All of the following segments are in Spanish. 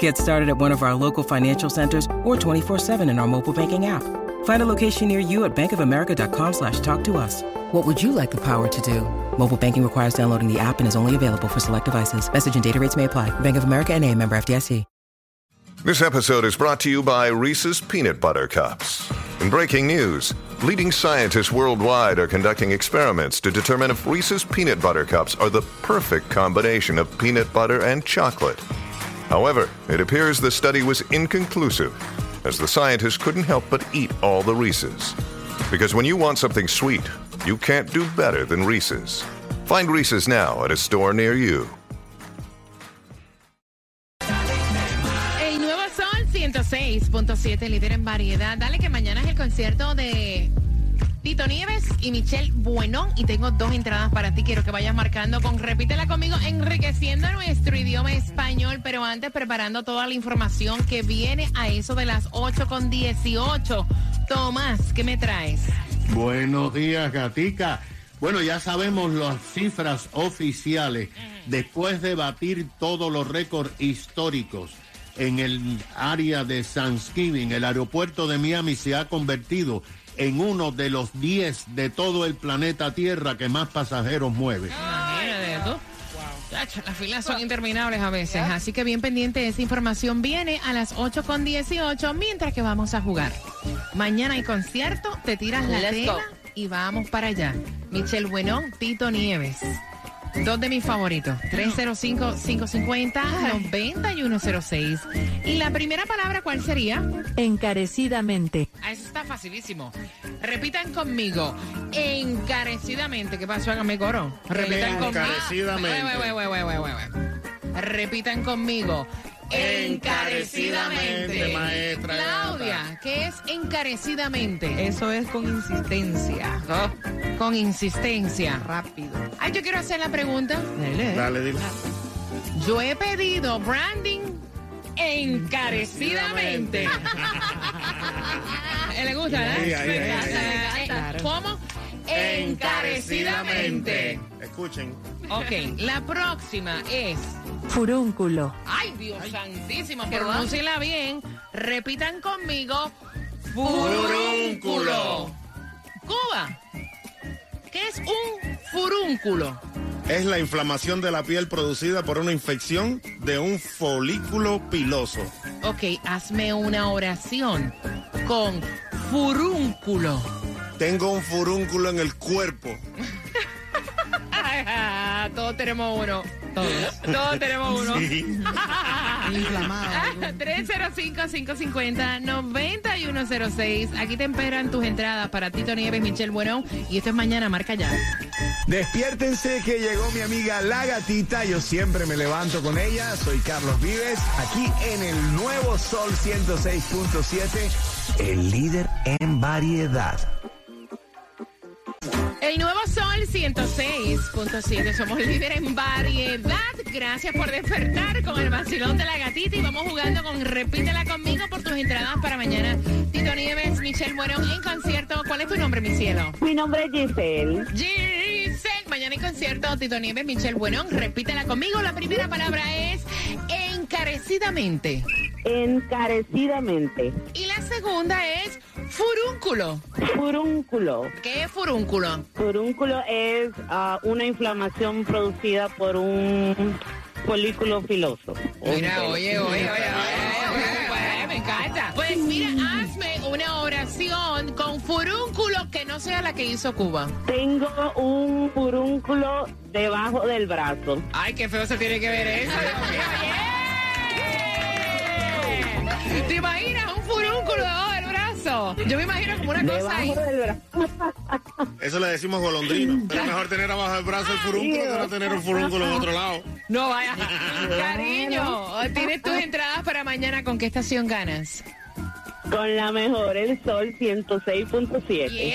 Get started at one of our local financial centers or 24-7 in our mobile banking app. Find a location near you at bankofamerica.com slash talk to us. What would you like the power to do? Mobile banking requires downloading the app and is only available for select devices. Message and data rates may apply. Bank of America and a member FDIC. This episode is brought to you by Reese's Peanut Butter Cups. In breaking news, leading scientists worldwide are conducting experiments to determine if Reese's Peanut Butter Cups are the perfect combination of peanut butter and chocolate. However, it appears the study was inconclusive, as the scientists couldn't help but eat all the Reese's. Because when you want something sweet, you can't do better than Reese's. Find Reese's now at a store near you. El nuevo Sol 106.7, líder en variedad. Dale que mañana es el concierto de Tito Nieves y Michelle Buenón. Y tengo dos entradas para ti. Quiero que vayas marcando con Repítela conmigo, enriqueciendo nuestro idioma español. Pero antes, preparando toda la información que viene a eso de las 8 con 18. Tomás, ¿qué me traes? Buenos días, Gatica. Bueno, ya sabemos las cifras oficiales. Después de batir todos los récords históricos en el área de Thanksgiving, el aeropuerto de Miami se ha convertido en uno de los 10 de todo el planeta Tierra que más pasajeros mueve. Imagínate tú. Chacho, Las filas son interminables a veces, así que bien pendiente esa información viene a las 8 con 18 mientras que vamos a jugar. Mañana hay concierto, te tiras la Let's tela go. y vamos para allá. Michelle Buenón, Tito Nieves. Dos de mis favoritos, 305-550-9106. ¿Y la primera palabra cuál sería? Encarecidamente. Ah, eso está facilísimo. Repitan conmigo. Encarecidamente. ¿Qué pasó? Hágame coro. Repitan conmigo. Encarecidamente. Wait. Repitan conmigo. Encarecidamente. maestra. Claudia, ¿qué es encarecidamente? Eso es con insistencia. Con insistencia. Rápido. Ay, yo quiero hacer la pregunta. Dale, dile. Yo he pedido branding encarecidamente. Eh, ¿Le gusta, verdad? Sí, ahí, Me ahí, encanta, ahí. me encanta. ¿Cómo? Encarecidamente. Escuchen. Ok, la próxima es. Furúnculo. Ay, Dios santísimo, pronúnciela bien. Repitan conmigo. Furúnculo. Cuba. ¿Qué es un furúnculo? Es la inflamación de la piel producida por una infección de un folículo piloso. Ok, hazme una oración con furúnculo. Tengo un furúnculo en el cuerpo. Todos tenemos uno. Todos. Todos tenemos uno. 305-550-9106. Aquí te esperan tus entradas para Tito Nieves, Michelle Buenón. Y esto es mañana, marca ya. Despiértense que llegó mi amiga La Gatita. Yo siempre me levanto con ella. Soy Carlos Vives, aquí en el nuevo Sol 106.7, el líder en variedad. El nuevo Sol 106.7. Somos líderes en variedad. Gracias por despertar con el vacilón de la gatita. Y vamos jugando con Repítela conmigo por tus entradas para mañana. Tito Nieves, Michelle Buenón en concierto. ¿Cuál es tu nombre, mi cielo? Mi nombre es Giselle. Giselle, mañana en concierto, Tito Nieves, Michelle Buenón, repítela conmigo. La primera palabra es encarecidamente. Encarecidamente. Y la segunda es furúnculo. Furúnculo. ¿Qué es furúnculo? Furúnculo es ah, una inflamación producida por un folículo filoso. Mira, oye, oye, oye, oye, oye, oye, me encanta. Pues mira, hazme una oración con furúnculo que no sea la que hizo Cuba. Tengo un furúnculo debajo del brazo. Ay, qué feo se tiene que ver eso. Dios mío, yeah. ¿Te Yo me imagino como una cosa ahí. Debajo del brazo. Eso le decimos golondrino. Pero es mejor tener abajo del brazo el furúnculo que no tener un furúnculo en otro lado. No vaya. Cariño, tienes tus entradas para mañana. ¿Con qué estación ganas? Con la mejor, el sol 106.7. Bien.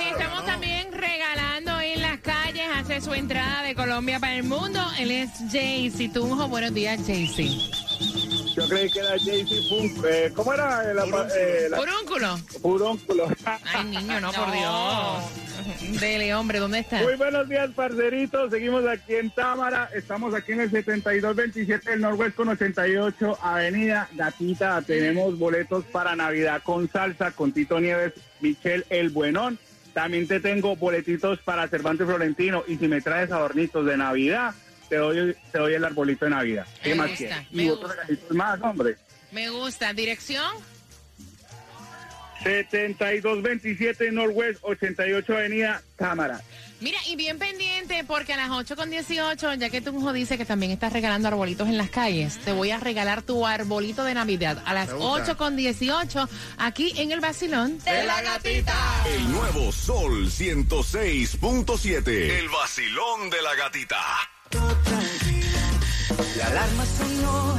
Y estamos también regalando en las calles. Hace su entrada de Colombia para el mundo. Él es Jaycee Tunjo. Buenos días, Jaycee. Yo creí que era JC Funk. Eh, ¿Cómo era? La, eh, la, Furúnculo. Furúnculo. Ay, niño, no, por Dios. Dele, hombre, ¿dónde está? Muy buenos días, parceritos. Seguimos aquí en Támara. Estamos aquí en el 7227 del Norwest con 88 Avenida Gatita. Tenemos boletos para Navidad con salsa, con Tito Nieves, Michelle El Buenón. También te tengo boletitos para Cervantes Florentino. Y si me traes adornitos de Navidad, te doy, te doy el arbolito de Navidad. ¿Qué Me más gusta, quieres? me Y otros gusta. regalitos más, hombre. Me gusta. ¿Dirección? 7227 Norwest, 88 Avenida Cámara. Mira, y bien pendiente, porque a las 8 con 18, ya que Tunjo dice que también estás regalando arbolitos en las calles, te voy a regalar tu arbolito de Navidad a las Me gusta. 8 con 18, aquí en el Basilón. De la gatita. El nuevo Sol 106.7. El vacilón de la gatita. La alarma sonó,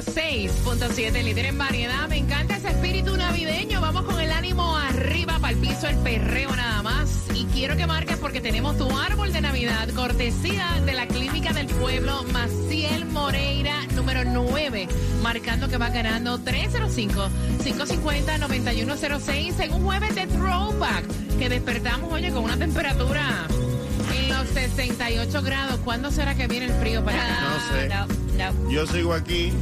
106.7, líder en variedad. Me encanta ese espíritu navideño. Vamos con el ánimo arriba para el piso, el perreo nada más. Y quiero que marques porque tenemos tu árbol de Navidad, cortesía de la Clínica del Pueblo Maciel Moreira, número 9, marcando que va ganando 305-550-9106 en un jueves de throwback que despertamos, oye, con una temperatura en los 68 grados. ¿Cuándo será que viene el frío para acá? No sé. No, no. Yo sigo aquí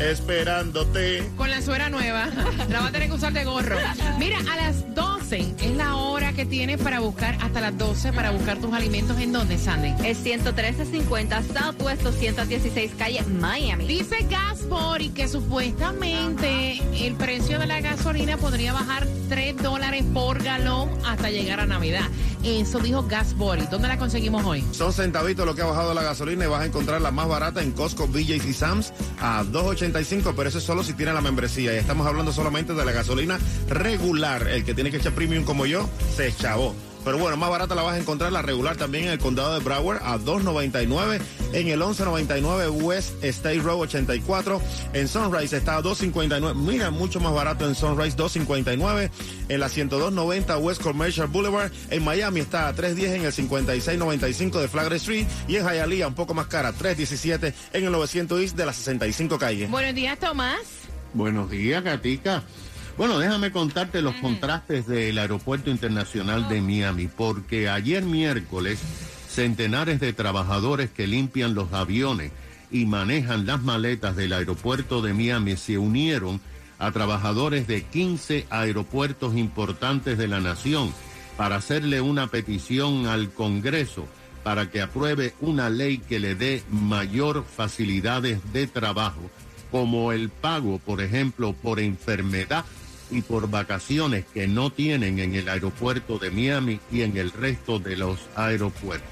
esperándote. Con la suera nueva. La va a tener que usar de gorro. Mira, a las 12 es la hora que tienes para buscar, hasta las 12, para buscar tus alimentos. ¿En dónde, Sandy? Es 11350 Southwest 216 calle Miami. Dice Gasbody que supuestamente el precio de la gasolina podría bajar 3 dólares por galón hasta llegar a Navidad. Eso dijo Gasbody. ¿Dónde la conseguimos hoy? Son centavitos lo que ha bajado la gasolina y vas a encontrar la más barata en Costco, BJ's y Sam's a 2.85, pero eso es solo si tiene la membresía. Y estamos hablando solamente de la gasolina regular. El que tiene que echar premium como yo, se echavó. Pero bueno, más barata la vas a encontrar la regular también en el condado de Broward a 2.99, en el 11.99 West State Road 84, en Sunrise está a 2.59, mira, mucho más barato en Sunrise 2.59, en la 102.90 West Commercial Boulevard, en Miami está a 3.10 en el 56.95 de Flagler Street y en Hialeah un poco más cara, 3.17 en el 900 East de las 65 calles. Buenos días, Tomás. Buenos días, Gatica. Bueno, déjame contarte los contrastes del Aeropuerto Internacional de Miami, porque ayer miércoles centenares de trabajadores que limpian los aviones y manejan las maletas del aeropuerto de Miami se unieron a trabajadores de 15 aeropuertos importantes de la nación para hacerle una petición al Congreso para que apruebe una ley que le dé mayor facilidades de trabajo, como el pago, por ejemplo, por enfermedad y por vacaciones que no tienen en el aeropuerto de Miami y en el resto de los aeropuertos.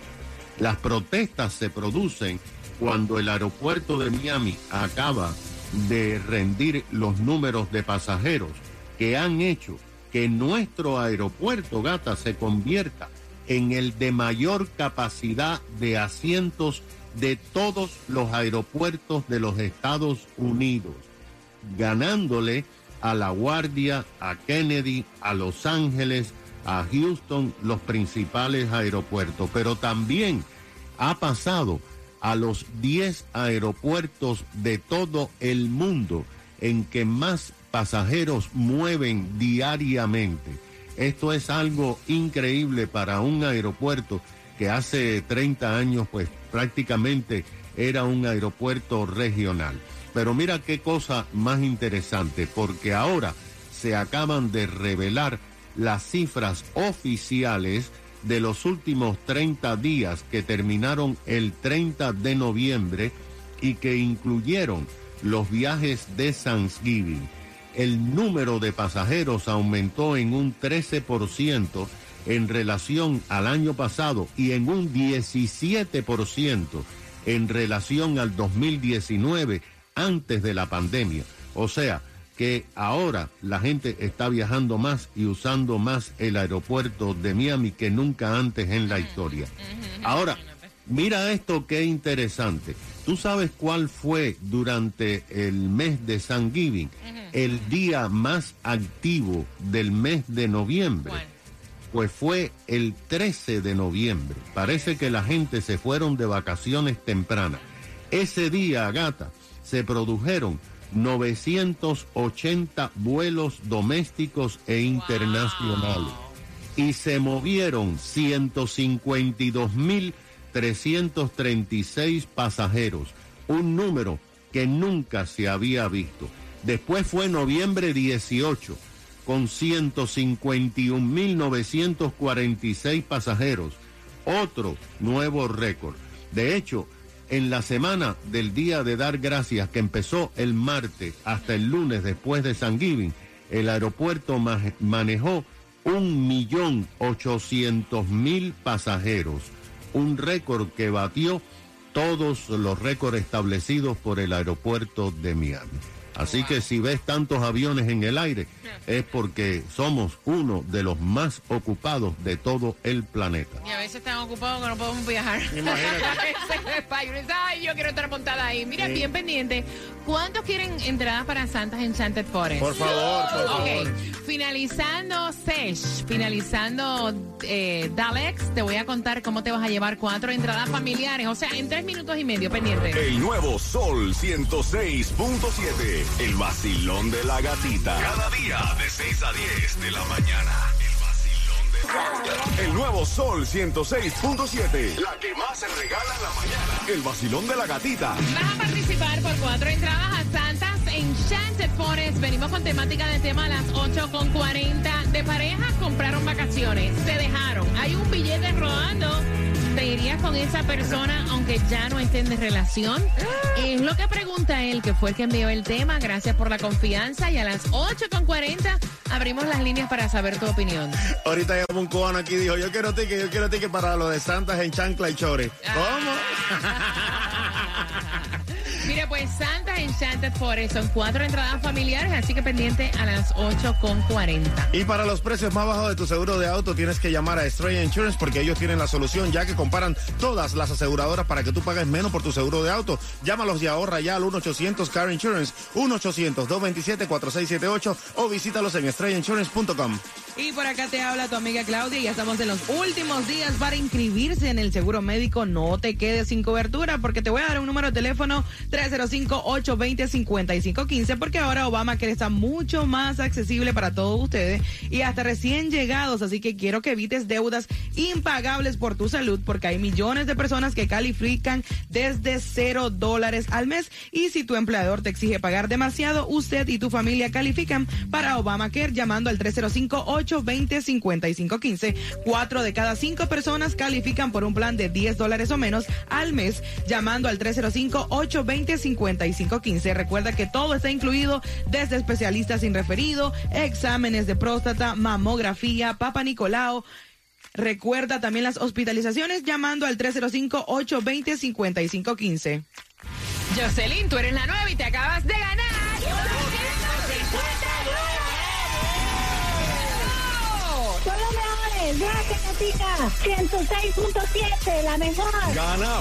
Las protestas se producen cuando el aeropuerto de Miami acaba de rendir los números de pasajeros que han hecho que nuestro aeropuerto Gata se convierta en el de mayor capacidad de asientos de todos los aeropuertos de los Estados Unidos, ganándole a La Guardia, a Kennedy, a Los Ángeles, a Houston, los principales aeropuertos, pero también ha pasado a los 10 aeropuertos de todo el mundo en que más pasajeros mueven diariamente. Esto es algo increíble para un aeropuerto que hace 30 años pues prácticamente era un aeropuerto regional. Pero mira qué cosa más interesante, porque ahora se acaban de revelar las cifras oficiales de los últimos 30 días que terminaron el 30 de noviembre y que incluyeron los viajes de Thanksgiving. El número de pasajeros aumentó en un 13% en relación al año pasado y en un 17% en relación al 2019 antes de la pandemia. O sea, que ahora la gente está viajando más y usando más el aeropuerto de Miami que nunca antes en la historia. Ahora, mira esto qué interesante. ¿Tú sabes cuál fue durante el mes de Thanksgiving el día más activo del mes de noviembre? Pues fue el 13 de noviembre. Parece que la gente se fueron de vacaciones tempranas. Ese día, gata, se produjeron 980 vuelos domésticos e internacionales y se movieron 152.336 pasajeros, un número que nunca se había visto. Después fue noviembre 18 con 151.946 pasajeros, otro nuevo récord. De hecho, en la semana del Día de Dar Gracias, que empezó el martes hasta el lunes después de San Giving, el aeropuerto ma- manejó un millón ochocientos mil pasajeros, un récord que batió todos los récords establecidos por el aeropuerto de Miami. Así que si ves tantos aviones en el aire, es porque somos uno de los más ocupados de todo el planeta. Y a veces están ocupados que no podemos viajar. Dice, Ay, yo quiero estar montada ahí. Mira, Sí. bien pendiente. ¿Cuántos quieren entradas para Santas Enchanted Forest? Por favor, por Ok, favor. Finalizando Sesh, finalizando eh, Dalex, te voy a contar cómo te vas a llevar cuatro entradas familiares. O sea, en tres minutos y medio, pendiente. El nuevo Sol 106.7. El vacilón de la gatita. Cada día de 6 a 10 de la mañana. El vacilón de la. El nuevo Sol 106.7. La que más se regala en la mañana. El vacilón de la gatita. Vas a participar por cuatro entradas a Santas Enchanted Forest. Venimos con temática de tema a las 8 con 40. De parejas compraron vacaciones, se dejaron. Hay un billete rodando. ¿Te irías con esa persona aunque ya no estén de relación? Es lo que pregunta él, que fue el que envió el tema. Gracias por la confianza. Y a las 8 con 40 abrimos las líneas para saber tu opinión. Ahorita llamó un cubano aquí y dijo, yo quiero ticket, yo quiero ticket para lo de Santas en Chancla y Chore. ¿Cómo? Pues Santas Enchanted Forest son cuatro entradas familiares, así que pendiente a las 8 con 40. Y para los precios más bajos de tu seguro de auto tienes que llamar a Estrella Insurance porque ellos tienen la solución ya que comparan todas las aseguradoras para que tú pagues menos por tu seguro de auto. Llámalos y ahorra ya al 1-800 Car Insurance, 1-800-227-4678 o visítalos en estrellainsurance.com. Y por acá te habla tu amiga Claudia y ya estamos en los últimos días para inscribirse en el seguro médico. No te quedes sin cobertura porque te voy a dar un número de teléfono 305-820-5515 porque ahora Obamacare está mucho más accesible para todos ustedes y hasta recién llegados. Así que quiero que evites deudas impagables por tu salud porque hay millones de personas que califican desde cero dólares al mes y si tu empleador te exige pagar demasiado, usted y tu familia califican para Obamacare llamando al 305-820-5515. Cuatro de cada cinco personas califican por un plan de 10 dólares o menos al mes llamando al 305-820-5515. Recuerda que todo está incluido desde especialistas sin referido, exámenes de próstata, mamografía, papa Nicolau. Recuerda también las hospitalizaciones llamando al 305-820-5515. Jocelyn, tú eres la nueva y te acabas de ganar. Son los mejores. Déjate, Catica. 106.7, la mejor. Gana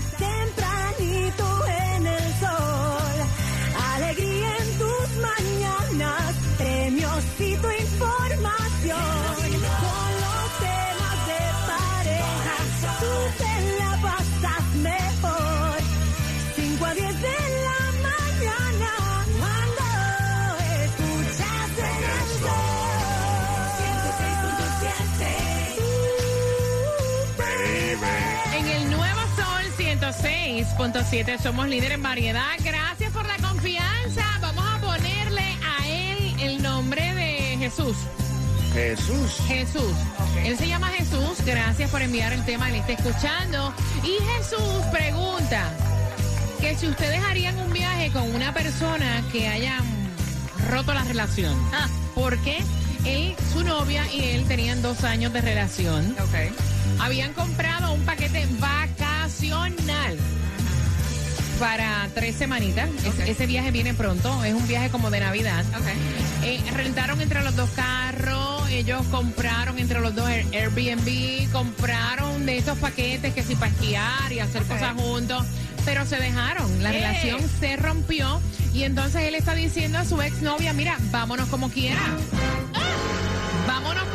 106.7, somos líder en variedad. Gracias por la confianza. Vamos a ponerle a él el nombre de Jesús. Jesús. Jesús. Él se llama Jesús. Gracias por enviar el tema, él está escuchando. Y Jesús pregunta que si ustedes harían un viaje con una persona que hayan roto la relación. Ah. Porque él, su novia y él tenían dos años de relación. Habían comprado un paquete vacacional para tres semanitas. Es- ese viaje viene pronto, es un viaje como de Navidad. Eh, rentaron entre los dos carros, ellos compraron entre los dos Air- Airbnb, compraron de esos paquetes que si para esquiar y hacer cosas juntos, pero se dejaron, la Eh. relación se rompió y entonces él está diciendo a su exnovia, mira, vámonos como quiera. Vámonos como quiera,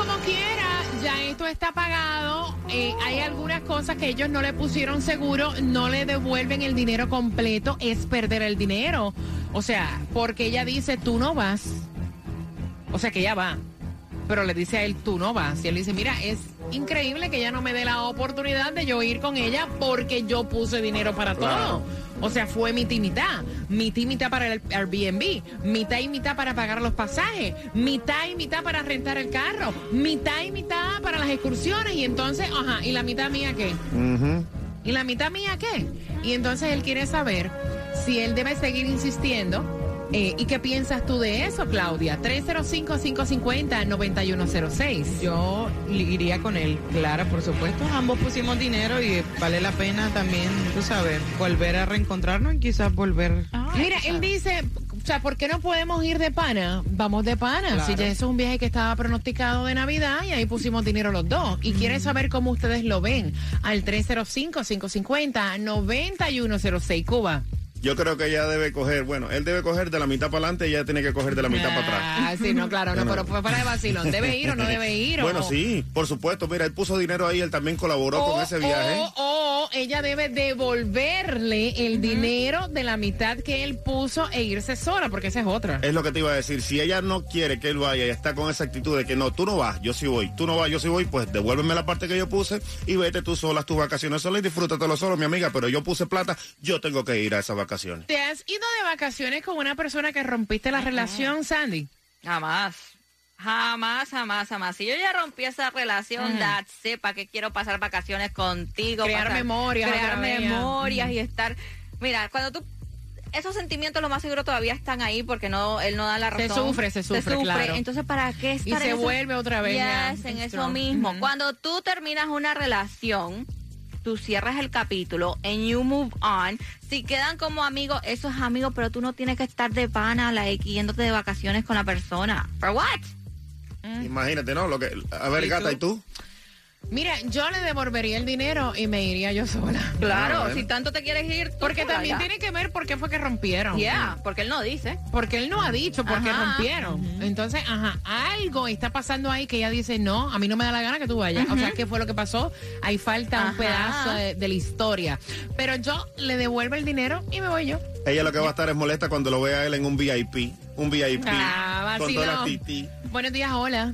ya esto está pagado. eh, hay algunas cosas que ellos no le pusieron seguro, no le devuelven el dinero completo, es perder el dinero. O sea, porque ella dice, tú no vas. O sea, que ella va. Pero le dice a él, tú no vas. Y él dice, mira, es increíble que ella no me dé la oportunidad de yo ir con ella porque yo puse dinero para todo. O sea, fue mitad y mitad. Mitad y mitad para el Airbnb, mitad y mitad para pagar los pasajes, mitad y mitad para rentar el carro, mitad y mitad para las excursiones. Y entonces, ajá, ¿y la mitad mía qué? ¿Y la mitad mía qué? Y entonces él quiere saber si él debe seguir insistiendo. Eh, ¿Y qué piensas tú de eso, Claudia? 305-550-9106. Yo iría con él, Clara, por supuesto. Ambos pusimos dinero y vale la pena también, tú sabes, volver a reencontrarnos y quizás volver. Mira, él dice, o sea, ¿por qué no podemos ir de pana? Vamos de pana. Claro. Si ya eso es un viaje que estaba pronosticado de Navidad y ahí pusimos dinero los dos. Y quiere saber cómo ustedes lo ven al 305-550-9106 Cuba. Yo creo que ella debe coger, bueno, él debe coger de la mitad para adelante y ella tiene que coger de la mitad para atrás. Ah, sí, no, claro, no, pero fue para de vacilón. ¿Debe ir o no debe ir? Bueno, o, sí, por supuesto. Mira, él puso dinero ahí, él también colaboró con ese viaje. O, o ella debe devolverle el dinero de la mitad que él puso e irse sola, porque esa es otra. Es lo que te iba a decir. Si ella no quiere que él vaya y está con esa actitud de que no, tú no vas, yo sí voy, tú no vas, yo sí voy, pues devuélveme la parte que yo puse y vete tú sola tus vacaciones sola y disfrútatelo solo, mi amiga. Pero yo puse plata, yo tengo que ir a esas vacaciones. ¿Te has ido de vacaciones con una persona que rompiste la relación, Sandy? Jamás. Jamás, jamás, jamás. Si yo ya rompí esa relación, it, ¿para qué quiero pasar vacaciones contigo? Crear Pasar- memorias Crear memorias y estar... Mira, cuando tú... Esos sentimientos lo más seguro todavía están ahí porque no él no da la Se razón. sufre, se sufre, claro. Entonces, ¿para qué Y estar se en eso? vuelve otra vez, ya, Yes, en eso mismo. Cuando tú terminas una relación, tú cierras el capítulo and you move on. Si quedan como amigos, eso es amigos, pero tú no tienes que estar de pana, like, yéndote de vacaciones con la persona. ¿For what? Imagínate, ¿no? Lo que, a ver, ¿Y gata, tú? ¿y tú? Mira, yo le devolvería el dinero y me iría yo sola. Claro, Ah, si tanto te quieres ir, tú Porque también tiene que ver por qué fue que rompieron. Yeah, porque él no dice. Porque él no ha dicho por qué rompieron. Entonces, ajá, algo está pasando ahí que ella dice, no, a mí no me da la gana que tú vayas. O sea, ¿qué fue lo que pasó? Ahí falta un pedazo de, de la historia. Pero yo le devuelvo el dinero y me voy yo. Ella lo que va a estar es molesta cuando lo vea a él en un VIP. Un VIP. Ah, con todas las vacilón. titi. Buenos días, hola.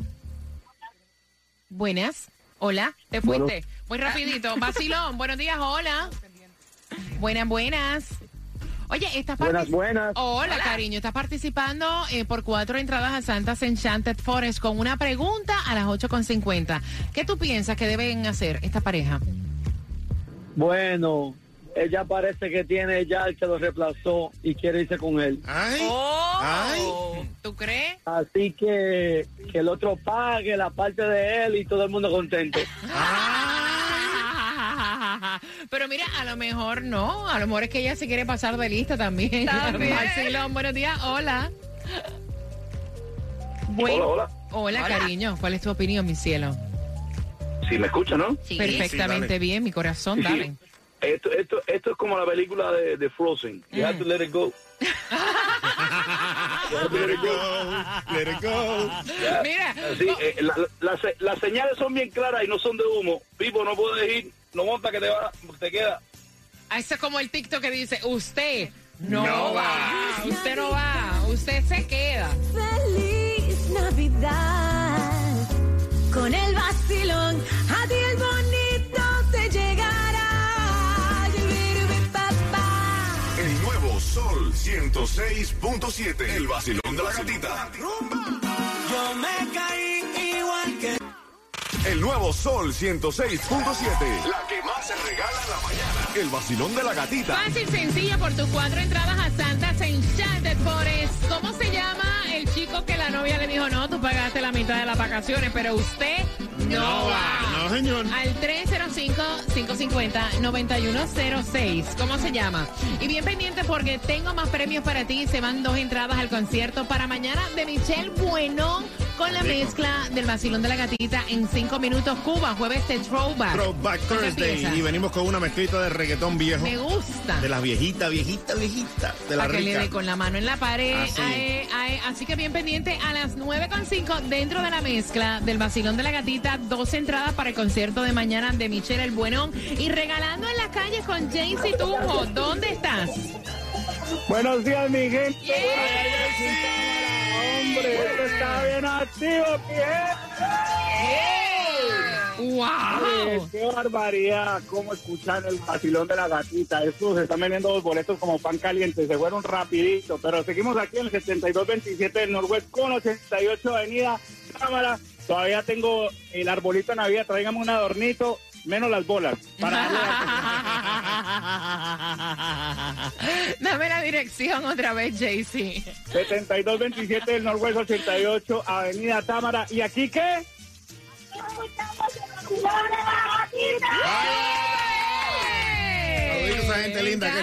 Buenas. Hola, te fuiste. Muy rapidito. Vacilón, buenos días, hola. Buenas, buenas. Oye, estás Buenas, buenas. Hola, cariño. Estás participando eh, por cuatro entradas a Santa's Enchanted Forest con una pregunta a las 8.50. ¿Qué tú piensas que deben hacer esta pareja? Bueno, ella parece que tiene ya el que lo reemplazó y quiere irse con él. Ay, Oh. ay. ¿Tú crees? Así que que el otro pague la parte de él y todo el mundo contento. Pero mira, a lo mejor no. A lo mejor es que ella se quiere pasar de lista también. También. Vacilón, buenos días. Hola. Hola, hola. Hola, Hola. cariño. ¿Cuál es tu opinión, mi cielo? Si me escucha, ¿no? Sí. Perfectamente bien, mi corazón, Sí, sí. dale. Esto, esto, esto es como la película de, de Frozen. You have to let it go. To let it go. Let it go. Mira, Sí, eh, la- la- las, las señales son bien claras y no son de humo. Pipo, no puedes ir. No monta que te va, te queda. eso es como el TikTok que dice, usted no, No va, va. usted no va, usted se queda. Feliz Navidad. Con el vacilón, a 106.7. El vacilón de la gatita. Yo me caí igual que. El nuevo Sol 106.7. La que más se regala en la mañana. El vacilón de la gatita. Fácil, sencillo, por tus cuatro entradas a Santa's Enchanted Forest. ¿Cómo se llama el chico que la novia le dijo, no, tú pagaste la mitad de las vacaciones, pero usted no, va? No, señor. Al 305-550-9106. ¿Cómo se llama? Y bien pendiente porque tengo más premios para ti. Se van dos entradas al concierto para mañana de Michelle Buenón con la mezcla del vacilón de la gatita en cinco minutos. Cuba, jueves de Throwback. Throwback ¿Con qué Thursday. Y venimos con una mezclita de reggaetón viejo. Me gusta. De las viejitas, viejitas, viejitas. De la Para que le rica. dé con la mano en la pared. Así. Ae, ae. Así que bien pendiente a las 9.5 dentro de la mezcla del vacilón de la gatita. Dos entradas para el concierto de mañana de Michelle El Buenón. Y regalando en la calle con Jaycee Tunjo. ¿Dónde estás? Buenos días, mi gente. Hombre, está bien activo, mi gente. ¡Wow! ¡Qué barbaridad! ¿Cómo escuchan el vacilón de la gatita? Estos se están vendiendo los boletos como pan caliente. Se fueron rapidito. Pero seguimos aquí en el 7227 del Norwest con 88 Avenida Cámara. Todavía tengo el arbolito de Navidad. Tráigame un adornito, menos las bolas. Para darle Dame la dirección otra vez, Jaycee. 7227 del Norwest 88 Avenida Támara. ¿Y aquí qué? Saluditos a gente linda, qué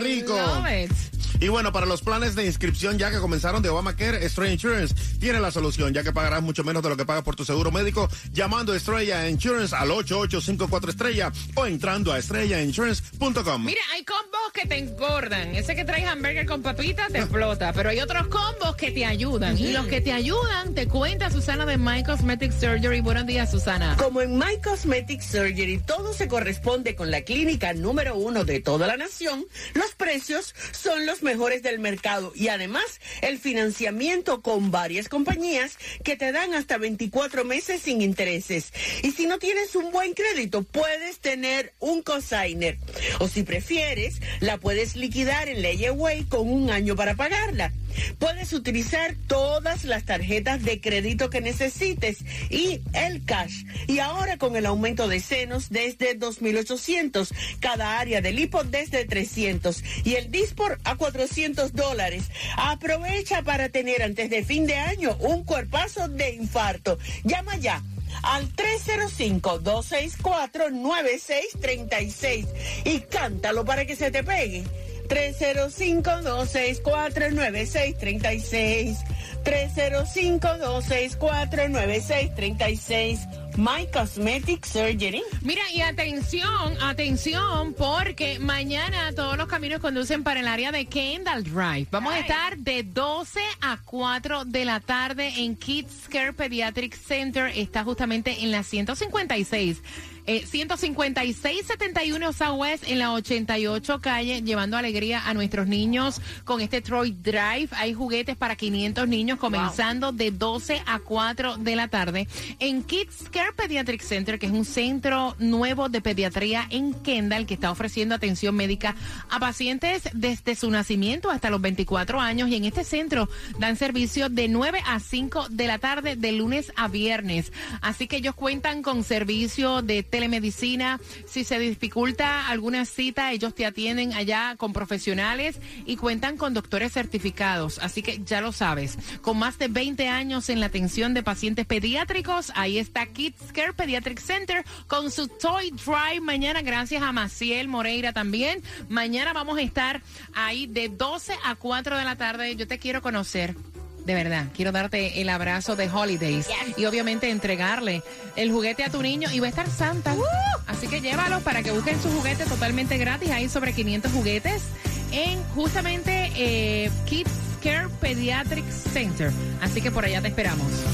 rico. Love it. Y bueno, para los planes de inscripción ya que comenzaron de Obamacare, Estrella Insurance tiene la solución, ya que pagarás mucho menos de lo que pagas por tu seguro médico llamando a Estrella Insurance al 8854 Estrella o entrando a estrellainsurance.com. Mira, hay combos que te engordan. Ese que traes hamburger con papitas te explota. Pero hay otros combos que te ayudan. Y los que te ayudan, te cuenta Susana de My Cosmetic Surgery. Buenos días, Susana. Como en My Cosmetic Surgery todo se corresponde con la clínica número uno de toda la nación, los precios son los mejores del mercado y además el financiamiento con varias compañías que te dan hasta 24 meses sin intereses. Y si no tienes un buen crédito, puedes tener un cosigner. O si prefieres, la puedes liquidar en layaway con un año para pagarla. Puedes utilizar todas las tarjetas de crédito que necesites y el cash. Y ahora con el aumento de senos desde 2.800, cada área del hipo desde 300 y el Dispor a 400 dólares. Aprovecha para tener antes de fin de año un cuerpazo de infarto. Llama ya al 305-264-9636 y cántalo para que se te pegue. 305-264-9636. 305-264-9636. My Cosmetic Surgery. Mira, y atención, atención, porque mañana todos los caminos conducen para el área de Kendall Drive. Vamos a estar de 12 a 4 de la tarde en Kids Care Pediatric Center. Está justamente en la 156. Eh, 156-71 Southwest en la 88 calle, llevando alegría a nuestros niños con este Troy Drive. Hay juguetes para 500 niños comenzando de 12 a 4 de la tarde en Kids Care Pediatric Center, que es un centro nuevo de pediatría en Kendall que está ofreciendo atención médica a pacientes desde su nacimiento hasta los 24 años. Y en este centro dan servicio de 9 a 5 de la tarde, de lunes a viernes. Así que ellos cuentan con servicio de telemedicina. Si se dificulta alguna cita, ellos te atienden allá con profesionales y cuentan con doctores certificados. Así que ya lo sabes, con más de 20 años en la atención de pacientes pediátricos, ahí está Kids Care Pediatric Center con su Toy Drive mañana, gracias a Maciel Moreira también. Mañana vamos a estar ahí de 12 a 4 de la tarde. Yo te quiero conocer. De verdad, quiero darte el abrazo de Holidays y obviamente entregarle el juguete a tu niño y va a estar Santa. Así que llévalos para que busquen su juguete totalmente gratis. Hay sobre 500 juguetes en justamente eh, Kids Care Pediatric Center. Así que por allá te esperamos.